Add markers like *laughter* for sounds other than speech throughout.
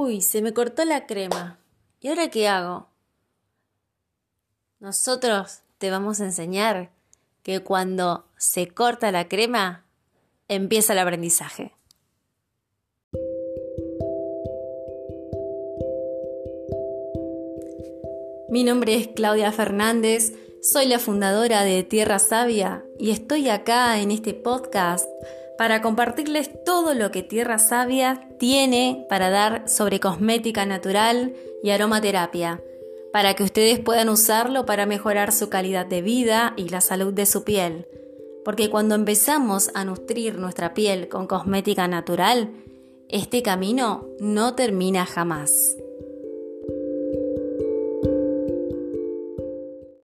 Uy, se me cortó la crema. ¿Y ahora qué hago? Nosotros te vamos a enseñar que cuando se corta la crema, empieza el aprendizaje. Mi nombre es Claudia Fernández, soy la fundadora de Tierra Sabia y estoy acá en este podcast para compartirles todo lo que Tierra Sabia tiene para dar sobre cosmética natural y aromaterapia, para que ustedes puedan usarlo para mejorar su calidad de vida y la salud de su piel. Porque cuando empezamos a nutrir nuestra piel con cosmética natural, este camino no termina jamás.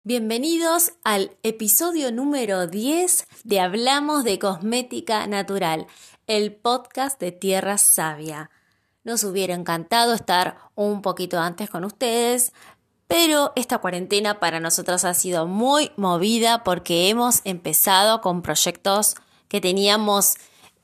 Bienvenidos al episodio número 10 de Hablamos de Cosmética Natural, el podcast de Tierra Sabia. Nos hubiera encantado estar un poquito antes con ustedes, pero esta cuarentena para nosotros ha sido muy movida porque hemos empezado con proyectos que teníamos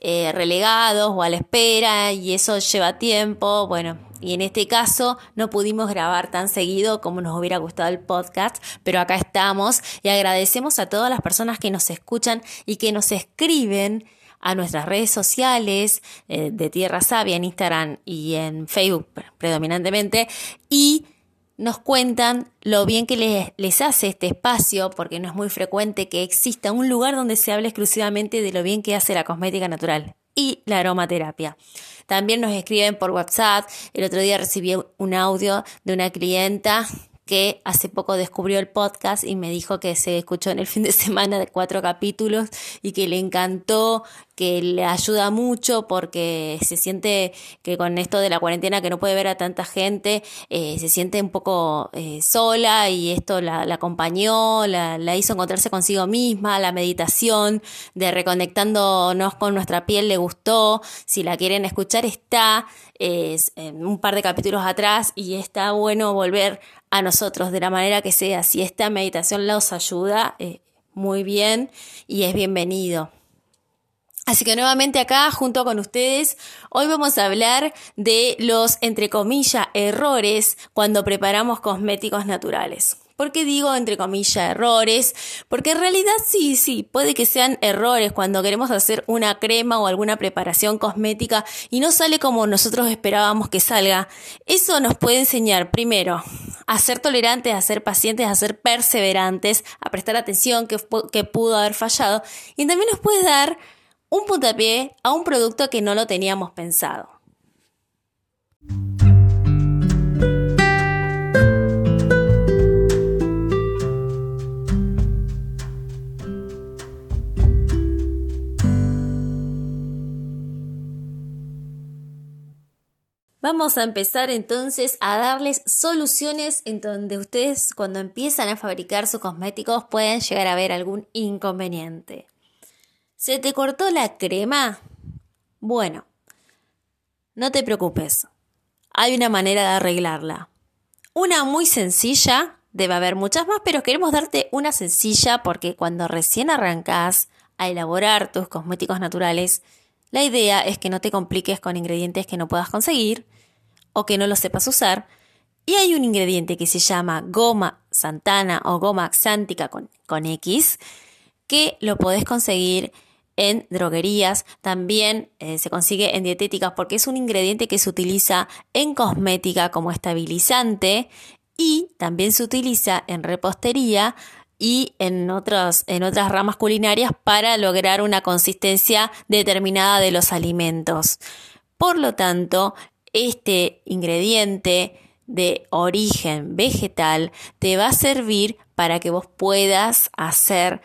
eh, relegados o a la espera y eso lleva tiempo. Bueno, y en este caso no pudimos grabar tan seguido como nos hubiera gustado el podcast, pero acá estamos y agradecemos a todas las personas que nos escuchan y que nos escriben a nuestras redes sociales eh, de Tierra Sabia en Instagram y en Facebook predominantemente y nos cuentan lo bien que les, les, hace este espacio, porque no es muy frecuente que exista un lugar donde se hable exclusivamente de lo bien que hace la cosmética natural y la aromaterapia. También nos escriben por WhatsApp. El otro día recibí un audio de una clienta que hace poco descubrió el podcast y me dijo que se escuchó en el fin de semana de cuatro capítulos y que le encantó, que le ayuda mucho porque se siente que con esto de la cuarentena que no puede ver a tanta gente, eh, se siente un poco eh, sola y esto la, acompañó, la, la, hizo encontrarse consigo misma, la meditación de reconectándonos con nuestra piel le gustó, si la quieren escuchar está es, un par de capítulos atrás y está bueno volver a nosotros de la manera que sea. Si esta meditación los ayuda, eh, muy bien y es bienvenido. Así que nuevamente acá, junto con ustedes, hoy vamos a hablar de los, entre comillas, errores cuando preparamos cosméticos naturales. ¿Por qué digo entre comillas errores? Porque en realidad sí, sí, puede que sean errores cuando queremos hacer una crema o alguna preparación cosmética y no sale como nosotros esperábamos que salga. Eso nos puede enseñar primero a ser tolerantes, a ser pacientes, a ser perseverantes, a prestar atención que, que pudo haber fallado y también nos puede dar un puntapié a un producto que no lo teníamos pensado. Vamos a empezar entonces a darles soluciones en donde ustedes cuando empiezan a fabricar sus cosméticos pueden llegar a ver algún inconveniente. ¿Se te cortó la crema? Bueno, no te preocupes. Hay una manera de arreglarla. Una muy sencilla, debe haber muchas más, pero queremos darte una sencilla porque cuando recién arrancas a elaborar tus cosméticos naturales, la idea es que no te compliques con ingredientes que no puedas conseguir o que no los sepas usar. Y hay un ingrediente que se llama goma santana o goma xántica con, con X, que lo podés conseguir en droguerías, también eh, se consigue en dietéticas porque es un ingrediente que se utiliza en cosmética como estabilizante y también se utiliza en repostería y en, en otras ramas culinarias para lograr una consistencia determinada de los alimentos. Por lo tanto, este ingrediente de origen vegetal te va a servir para que vos puedas hacer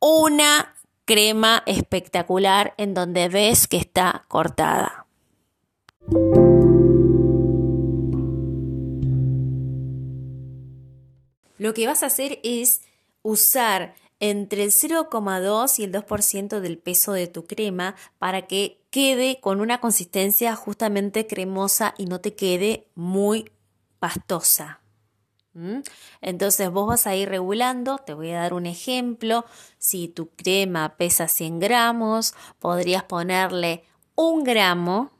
una crema espectacular en donde ves que está cortada. Lo que vas a hacer es usar entre el 0,2 y el 2% del peso de tu crema para que quede con una consistencia justamente cremosa y no te quede muy pastosa. Entonces vos vas a ir regulando, te voy a dar un ejemplo, si tu crema pesa 100 gramos, podrías ponerle un gramo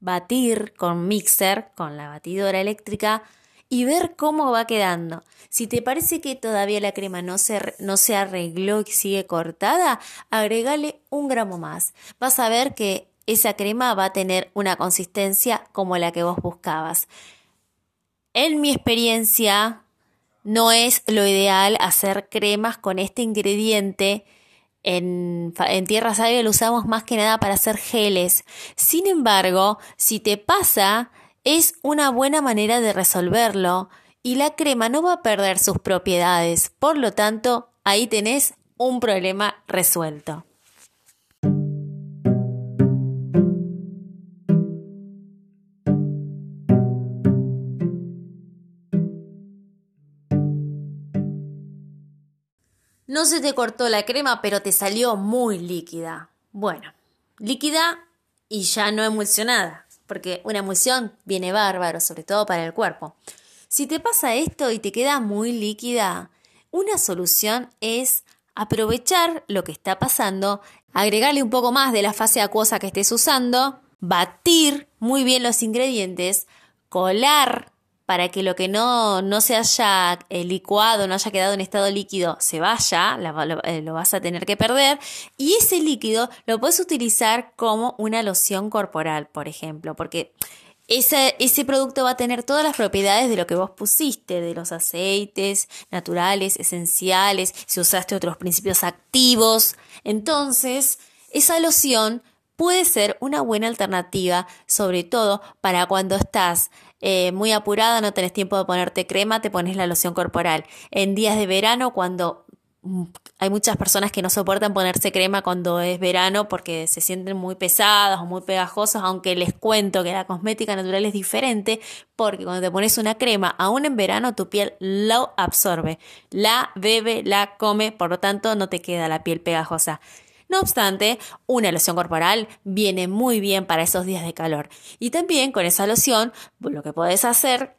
batir con mixer, con la batidora eléctrica, y ver cómo va quedando. Si te parece que todavía la crema no se, no se arregló y sigue cortada, agregale un gramo más. Vas a ver que esa crema va a tener una consistencia como la que vos buscabas. En mi experiencia, no es lo ideal hacer cremas con este ingrediente. En, Tierra Sabia lo usamos más que nada para hacer geles. Sin embargo, si te pasa, es una buena manera de resolverlo y la crema no va a perder sus propiedades. Por lo tanto, ahí tenés un problema resuelto. No se te cortó la crema, pero te salió muy líquida. Bueno, líquida y ya no emulsionada, porque una emulsión viene bárbaro, sobre todo para el cuerpo. Si te pasa esto y te queda muy líquida, una solución es aprovechar lo que está pasando, agregarle un poco más de la fase acuosa que estés usando, batir muy bien los ingredientes, colar para que lo que no, no se haya eh, licuado, no haya quedado en estado líquido, se vaya, eh, lo, vas a tener que perder. Y ese líquido lo puedes utilizar como una loción corporal, por ejemplo, porque ese, ese producto va a tener todas las propiedades de lo que vos pusiste, de los aceites naturales, esenciales, si usaste otros principios activos. Entonces, esa loción puede ser una buena alternativa, sobre todo para cuando estás eh, muy apurada, no tenés tiempo de ponerte crema, te pones la loción corporal. En días de verano, cuando mm, hay muchas personas que no soportan ponerse crema cuando es verano porque se sienten muy pesadas o muy pegajosas, aunque les cuento que la cosmética natural es diferente porque cuando te pones una crema, aún en verano tu piel lo absorbe, la bebe, la come, por lo tanto no te queda la piel pegajosa. No obstante, una loción corporal viene muy bien para esos días de calor. Y también con esa loción, lo que puedes hacer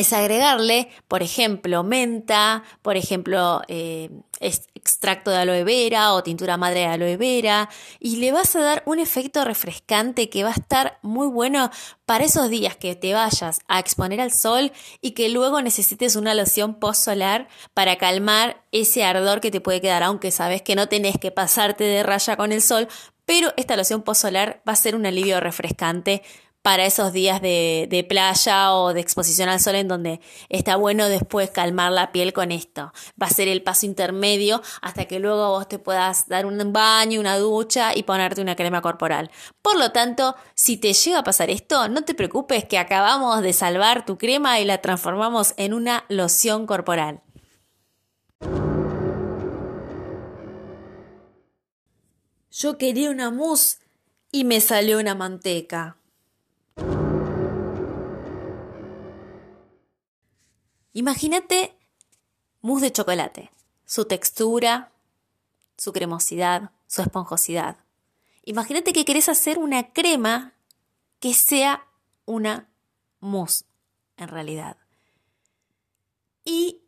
es agregarle, por ejemplo, menta, por ejemplo, eh, extracto de aloe vera o tintura madre de aloe vera y le vas a dar un efecto refrescante que va a estar muy bueno para esos días que te vayas a exponer al sol y que luego necesites una loción post solar para calmar ese ardor que te puede quedar, aunque sabes que no tenés que pasarte de raya con el sol, pero esta loción post solar va a ser un alivio refrescante para esos días de, playa o de exposición al sol en donde está bueno después calmar la piel con esto. Va a ser el paso intermedio hasta que luego vos te puedas dar un baño, una ducha y ponerte una crema corporal. Por lo tanto, si te llega a pasar esto, no te preocupes que acabamos de salvar tu crema y la transformamos en una loción corporal. Yo quería una mousse y me salió una manteca. Imagínate mousse de chocolate, su textura, su cremosidad, su esponjosidad. Imagínate que querés hacer una crema que sea una mousse en realidad. Y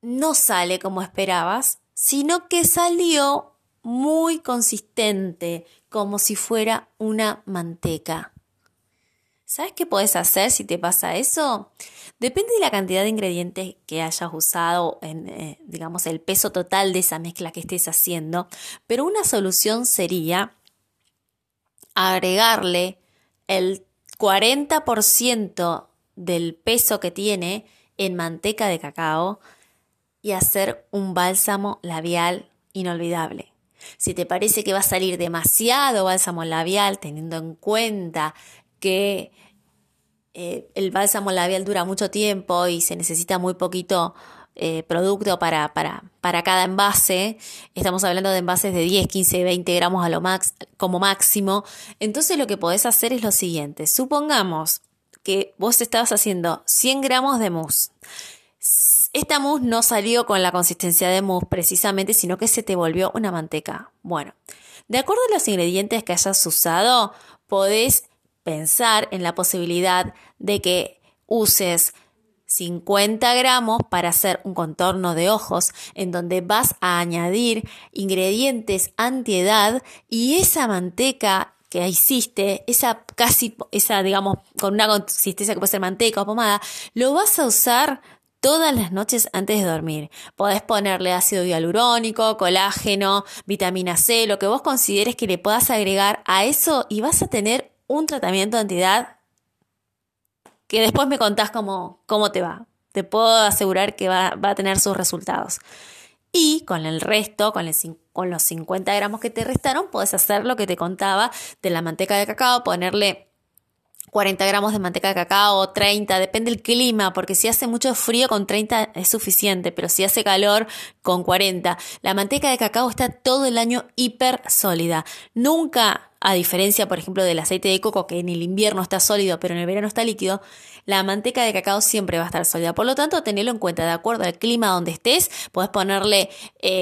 no sale como esperabas, sino que salió muy consistente, como si fuera una manteca. ¿Sabes qué puedes hacer si te pasa eso? Depende de la cantidad de ingredientes que hayas usado, en, eh, digamos, el peso total de esa mezcla que estés haciendo, pero una solución sería agregarle el 40% del peso que tiene en manteca de cacao y hacer un bálsamo labial inolvidable. Si te parece que va a salir demasiado bálsamo labial, teniendo en cuenta que eh, el bálsamo labial dura mucho tiempo y se necesita muy poquito eh, producto para, para, para, cada envase. Estamos hablando de envases de 10, 15, 20 gramos a lo max, como máximo. Entonces lo que podés hacer es lo siguiente. Supongamos que vos estabas haciendo 100 gramos de mousse. Esta mousse no salió con la consistencia de mousse precisamente, sino que se te volvió una manteca. Bueno, de acuerdo a los ingredientes que hayas usado, podés pensar en la posibilidad de que uses 50 gramos para hacer un contorno de ojos en donde vas a añadir ingredientes antiedad y esa manteca que hiciste, esa casi, esa, digamos, con una consistencia que puede ser manteca o pomada, lo vas a usar todas las noches antes de dormir. Podés ponerle ácido hialurónico, colágeno, vitamina C, lo que vos consideres que le puedas agregar a eso y vas a tener un tratamiento de antiedad que después me contás cómo, cómo te va. Te puedo asegurar que va, va a tener sus resultados. Y con el resto, con, con los 50 gramos que te restaron, puedes hacer lo que te contaba de la manteca de cacao, ponerle 40 gramos de manteca de cacao, 30, depende del clima, porque si hace mucho frío con 30 es suficiente, pero si hace calor con 40. La manteca de cacao está todo el año hiper sólida. Nunca, a diferencia, por ejemplo, del aceite de coco, que en el invierno está sólido, pero en el verano está líquido, la manteca de cacao siempre va a estar sólida. Por lo tanto, tenelo en cuenta, de acuerdo al clima donde estés, puedes ponerle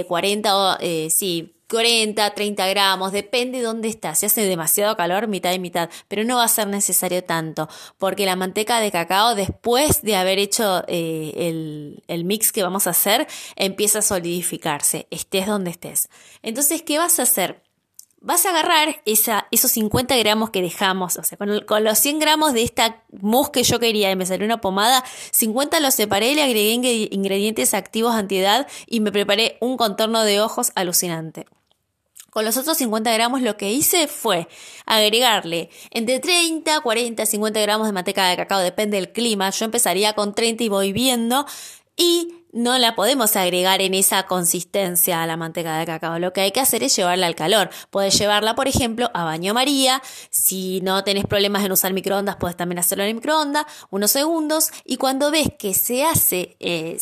40 eh, o, eh, sí, 40, 30 gramos, depende de dónde estás. Si hace demasiado calor, mitad y mitad, pero no va a ser necesario tanto, porque la manteca de cacao, después de haber hecho eh, el, el mix que vamos a hacer, empieza a solidificarse, estés donde estés. Entonces, ¿qué vas a hacer? Vas a agarrar esa, esos 50 gramos que dejamos, o sea, con, los 100 gramos de esta mousse que yo quería y me salió una pomada, 50 los separé, le agregué ingredientes activos antiedad y me preparé un contorno de ojos alucinante. Con los otros 50 gramos lo que hice fue agregarle entre 30, 40, 50 gramos de manteca de cacao, depende del clima. Yo empezaría con 30 y voy viendo. Y no la podemos agregar en esa consistencia a la manteca de cacao. Lo que hay que hacer es llevarla al calor. Puedes llevarla, por ejemplo, a baño María. Si no tenés problemas en usar microondas, puedes también hacerlo en microondas, unos segundos. Y cuando ves que se hace, eh,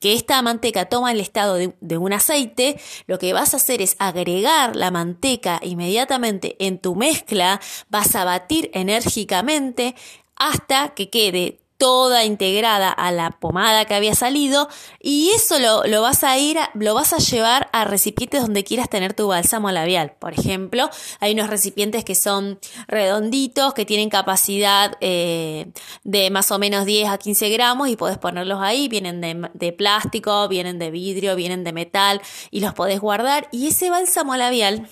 que esta manteca toma el estado de un aceite, lo que vas a hacer es agregar la manteca inmediatamente en tu mezcla. Vas a batir enérgicamente hasta que quede toda integrada a la pomada que había salido y eso lo, vas a ir, lo vas a llevar a recipientes donde quieras tener tu bálsamo labial. Por ejemplo, hay unos recipientes que son redonditos, que tienen capacidad eh, de más o menos 10 a 15 gramos y podés ponerlos ahí, vienen de, de plástico, vienen de vidrio, vienen de metal y los podés guardar y ese bálsamo labial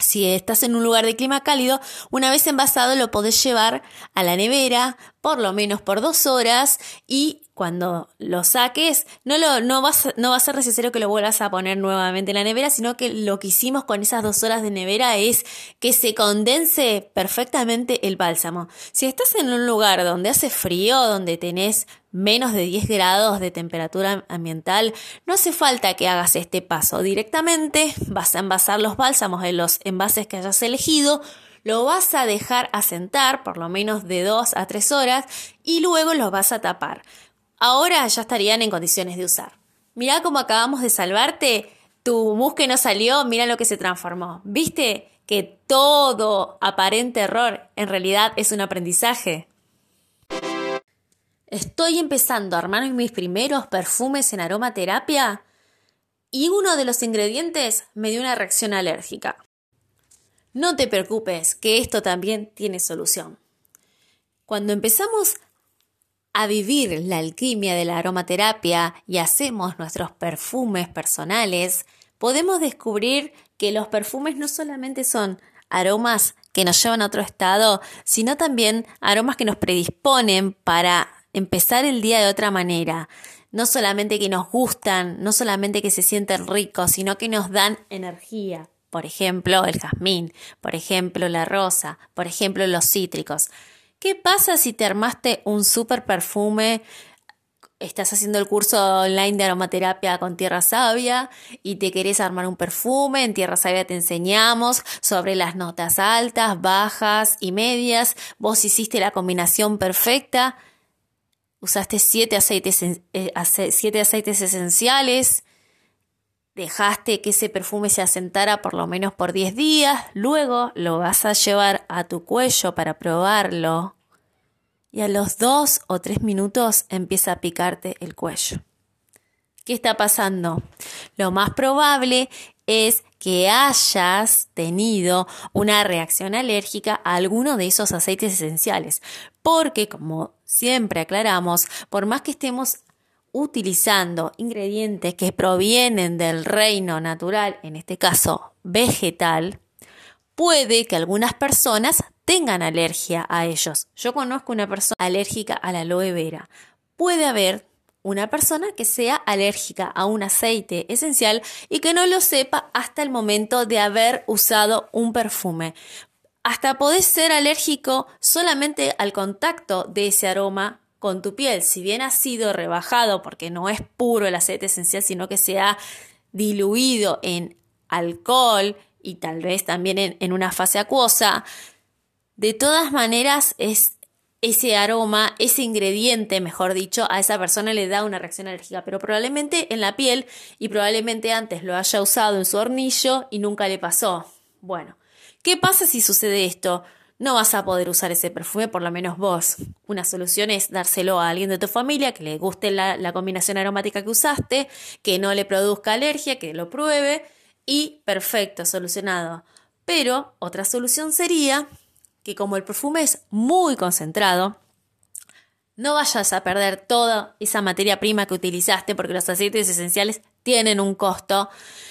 si estás en un lugar de clima cálido, una vez envasado lo podés llevar a la nevera por lo menos por dos horas y cuando lo saques no, lo, no, vas, no va a ser necesario que lo vuelvas a poner nuevamente en la nevera, sino que lo que hicimos con esas dos horas de nevera es que se condense perfectamente el bálsamo. Si estás en un lugar donde hace frío, donde tenés menos de 10 grados de temperatura ambiental, no hace falta que hagas este paso. Directamente vas a envasar los bálsamos en los envases que hayas elegido, lo vas a dejar asentar por lo menos de 2 a 3 horas y luego los vas a tapar. Ahora ya estarían en condiciones de usar. Mira cómo acabamos de salvarte. Tu mousse que no salió, mira lo que se transformó. ¿Viste que todo aparente error en realidad es un aprendizaje? Estoy empezando a armar mis primeros perfumes en aromaterapia y uno de los ingredientes me dio una reacción alérgica. No te preocupes, que esto también tiene solución. Cuando empezamos a vivir la alquimia de la aromaterapia y hacemos nuestros perfumes personales, podemos descubrir que los perfumes no solamente son aromas que nos llevan a otro estado, sino también aromas que nos predisponen para empezar el día de otra manera. No solamente que nos gustan, no solamente que se sienten ricos, sino que nos dan energía. Por ejemplo, el jazmín, por ejemplo, la rosa, por ejemplo, los cítricos. ¿Qué pasa si te armaste un super perfume? Estás haciendo el curso online de aromaterapia con Tierra Sabia y te querés armar un perfume. En Tierra Sabia te enseñamos sobre las notas altas, bajas y medias. Vos hiciste la combinación perfecta usaste siete aceites, eh, siete aceites esenciales, dejaste que ese perfume se asentara por lo menos por 10 días, luego lo vas a llevar a tu cuello para probarlo y a los dos o tres minutos empieza a picarte el cuello. ¿Qué está pasando? Lo más probable es que hayas tenido una reacción alérgica a alguno de esos aceites esenciales. Porque, como siempre aclaramos, por más que estemos utilizando ingredientes que provienen del reino natural, en este caso vegetal, puede que algunas personas tengan alergia a ellos. Yo conozco una persona alérgica a la aloe vera. Puede haber una persona que sea alérgica a un aceite esencial y que no lo sepa hasta el momento de haber usado un perfume. Hasta podés ser alérgico solamente al contacto de ese aroma con tu piel. Si bien ha sido rebajado porque no es puro el aceite esencial, sino que se ha diluido en alcohol y tal vez también en, en una fase acuosa, de todas maneras es ese aroma, ese ingrediente, mejor dicho, a esa persona le da una reacción alérgica, pero probablemente en la piel y probablemente antes lo haya usado en su hornillo y nunca le pasó. Bueno, ¿qué pasa si sucede esto? No vas a poder usar ese perfume, por lo menos vos. Una solución es dárselo a alguien de tu familia que le guste la, la combinación aromática que usaste, que no le produzca alergia, que lo pruebe y perfecto, solucionado. Pero otra solución sería que como el perfume es muy concentrado, no vayas a perder toda esa materia prima que utilizaste porque los aceites esenciales tienen un costo.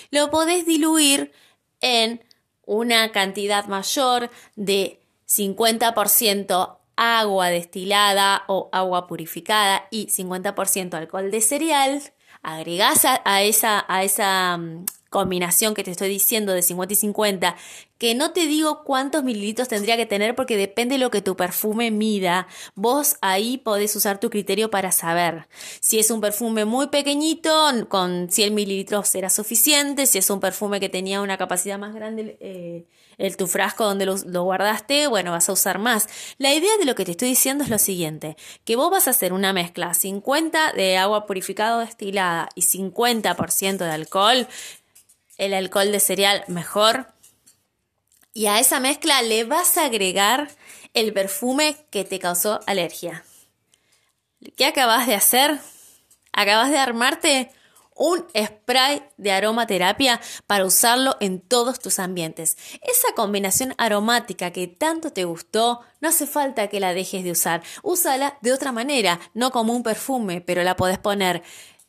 Lo podés diluir en una cantidad mayor de 50% agua destilada o agua purificada y 50% alcohol de cereal. Agregás a, esa, a esa mm, combinación que te estoy diciendo de 50 y 50, que no te digo cuántos mililitros tendría que tener porque depende de lo que tu perfume mida. Vos ahí podés usar tu criterio para saber. Si es un perfume muy pequeñito, con 100 mililitros será suficiente. Si es un perfume que tenía una capacidad más grande, eh, el tu frasco donde lo, lo, guardaste, bueno, vas a usar más. La idea de lo que te estoy diciendo es lo siguiente, que vos vas a hacer una mezcla 50 de agua purificada o destilada y 50% de alcohol el alcohol de cereal mejor. Y a esa mezcla le vas a agregar el perfume que te causó alergia. ¿Qué acabas de hacer? Acabas de armarte un spray de aromaterapia para usarlo en todos tus ambientes. Esa combinación aromática que tanto te gustó, no hace falta que la dejes de usar. Úsala de otra manera, no como un perfume, pero la podés poner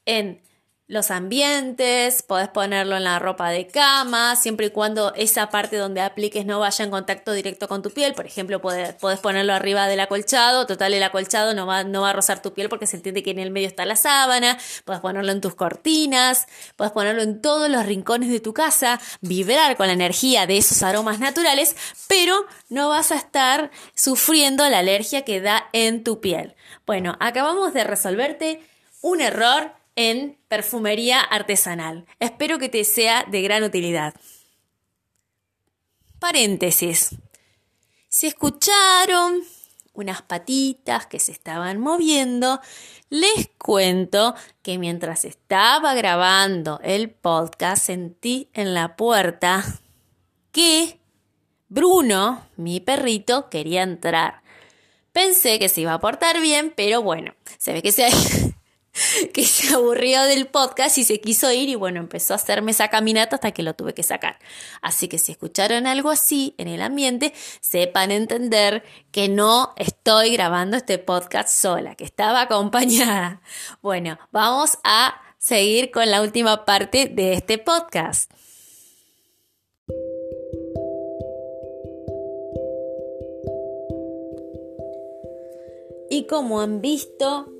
en los ambientes, podés ponerlo en la ropa de cama, siempre y cuando esa parte donde apliques no vaya en contacto directo con tu piel. Por ejemplo, podés, ponerlo arriba del acolchado, total el acolchado no va, no va a rozar tu piel porque se entiende que en el medio está la sábana, podés ponerlo en tus cortinas, podés ponerlo en todos los rincones de tu casa, vibrar con la energía de esos aromas naturales, pero no vas a estar sufriendo la alergia que da en tu piel. Bueno, acabamos de resolverte un error en perfumería artesanal. Espero que te sea de gran utilidad. Paréntesis. Si escucharon unas patitas que se estaban moviendo, les cuento que mientras estaba grabando el podcast sentí en la puerta que Bruno, mi perrito, quería entrar. Pensé que se iba a portar bien, pero bueno, se ve que se, *laughs* que se aburrió del podcast y se quiso ir y bueno, empezó a hacerme esa caminata hasta que lo tuve que sacar. Así que si escucharon algo así en el ambiente, sepan entender que no estoy grabando este podcast sola, que estaba acompañada. *laughs* Bueno, vamos a seguir con la última parte de este podcast. Y como han visto,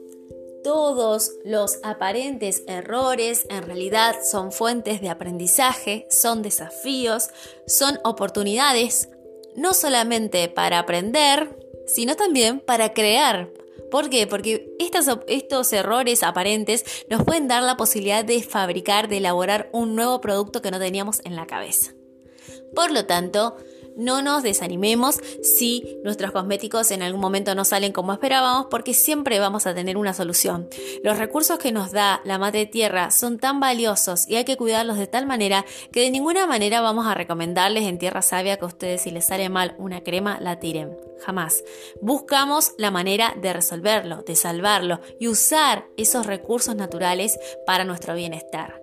todos los aparentes errores en realidad son fuentes de aprendizaje, son desafíos, son oportunidades, no solamente para aprender, sino también para crear. ¿Por qué? Porque estos, estos errores aparentes nos pueden dar la posibilidad de fabricar, de elaborar un nuevo producto que no teníamos en la cabeza. Por lo tanto, no nos desanimemos si nuestros cosméticos en algún momento no salen como esperábamos porque siempre vamos a tener una solución. Los recursos que nos da la madre tierra son tan valiosos y hay que cuidarlos de tal manera que de ninguna manera vamos a recomendarles en tierra sabia que a ustedes si les sale mal una crema la tiren. Jamás. Buscamos la manera de resolverlo, de salvarlo y usar esos recursos naturales para nuestro bienestar.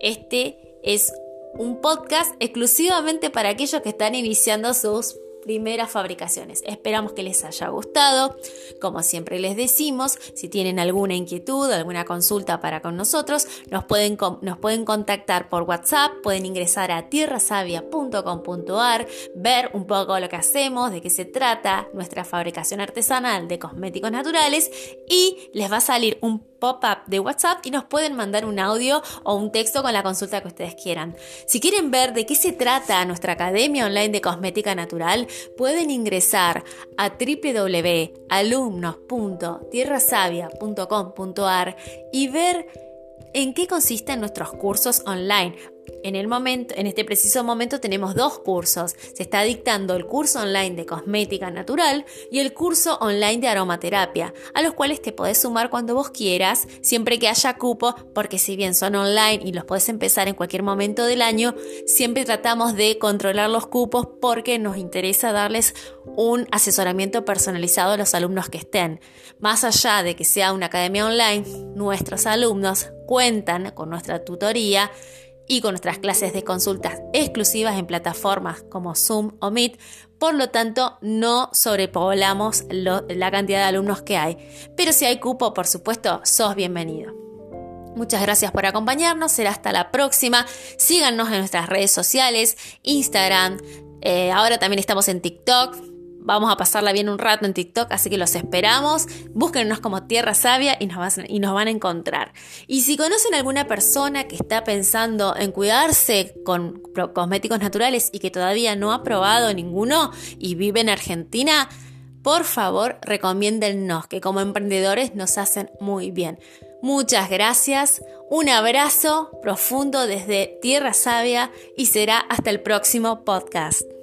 Este es un podcast exclusivamente para aquellos que están iniciando sus primeras fabricaciones. Esperamos que les haya gustado. Como siempre les decimos, si tienen alguna inquietud, alguna consulta para con nosotros, nos pueden, nos pueden contactar por WhatsApp, pueden ingresar a tierrasavia.com.ar, ver un poco lo que hacemos, de qué se trata, nuestra fabricación artesanal de cosméticos naturales y les va a salir un pop-up de WhatsApp y nos pueden mandar un audio o un texto con la consulta que ustedes quieran. Si quieren ver de qué se trata nuestra Academia Online de Cosmética Natural, pueden ingresar a www.alumnos.tierrasavia.com.ar y ver en qué consisten nuestros cursos online. En, el momento, en este preciso momento tenemos dos cursos. Se está dictando el curso online de cosmética natural y el curso online de aromaterapia, a los cuales te podés sumar cuando vos quieras, siempre que haya cupo, porque si bien son online y los podés empezar en cualquier momento del año, siempre tratamos de controlar los cupos porque nos interesa darles un asesoramiento personalizado a los alumnos que estén. Más allá de que sea una academia online, nuestros alumnos cuentan con nuestra tutoría y con nuestras clases de consultas exclusivas en plataformas como Zoom o Meet. Por lo tanto, no sobrepoblamos la cantidad de alumnos que hay. Pero si hay cupo, por supuesto, sos bienvenido. Muchas gracias por acompañarnos, será hasta la próxima. Síganos en nuestras redes sociales, Instagram, eh, ahora también estamos en TikTok, Vamos a pasarla bien un rato en TikTok, así que los esperamos. Búsquennos como Tierra Sabia y nos, van a encontrar. Y si conocen alguna persona que está pensando en cuidarse con cosméticos naturales y que todavía no ha probado ninguno y vive en Argentina, por favor recomiéndennos, que como emprendedores nos hacen muy bien. Muchas gracias, un abrazo profundo desde Tierra Sabia y será hasta el próximo podcast.